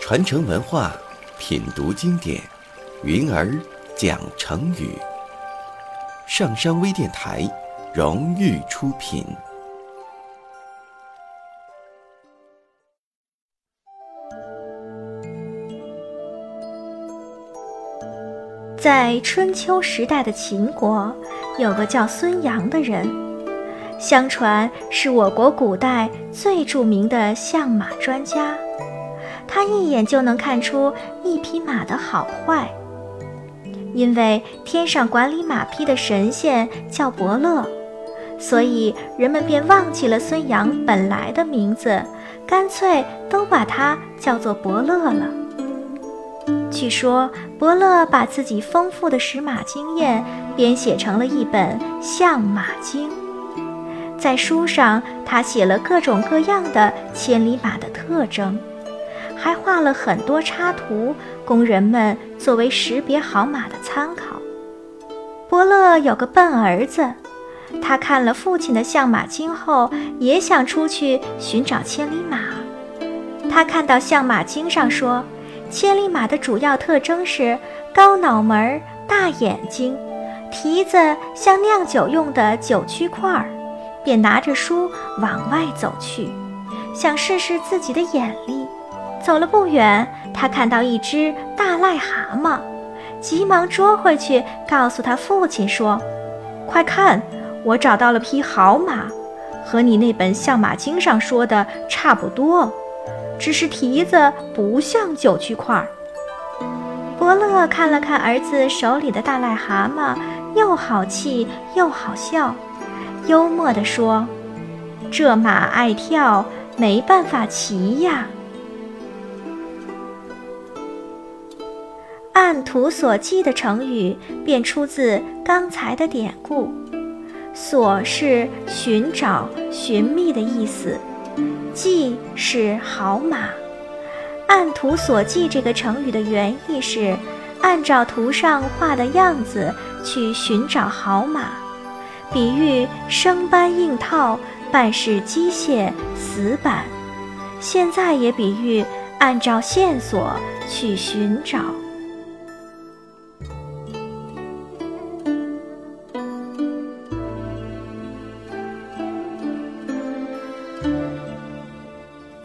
传承文化，品读经典，云儿讲成语。上山微电台荣誉出品。在春秋时代的秦国，有个叫孙阳的人，相传是我国古代最著名的相马专家。他一眼就能看出一匹马的好坏，因为天上管理马匹的神仙叫伯乐，所以人们便忘记了孙阳本来的名字，干脆都把他叫做伯乐了。据说伯乐把自己丰富的识马经验编写成了一本《相马经》，在书上他写了各种各样的千里马的特征。还画了很多插图，供人们作为识别好马的参考。伯乐有个笨儿子，他看了父亲的相马经后，也想出去寻找千里马。他看到相马经上说，千里马的主要特征是高脑门、大眼睛，蹄子像酿酒用的酒曲块儿，便拿着书往外走去，想试试自己的眼力。走了不远，他看到一只大癞蛤蟆，急忙捉回去，告诉他父亲说：“快看，我找到了匹好马，和你那本相马经上说的差不多，只是蹄子不像九曲块。”伯乐看了看儿子手里的大癞蛤蟆，又好气又好笑，幽默地说：“这马爱跳，没办法骑呀。”按图索骥的成语便出自刚才的典故，索是寻找、寻觅的意思，骥是好马。按图索骥这个成语的原意是按照图上画的样子去寻找好马，比喻生搬硬套，办事机械死板。现在也比喻按照线索去寻找。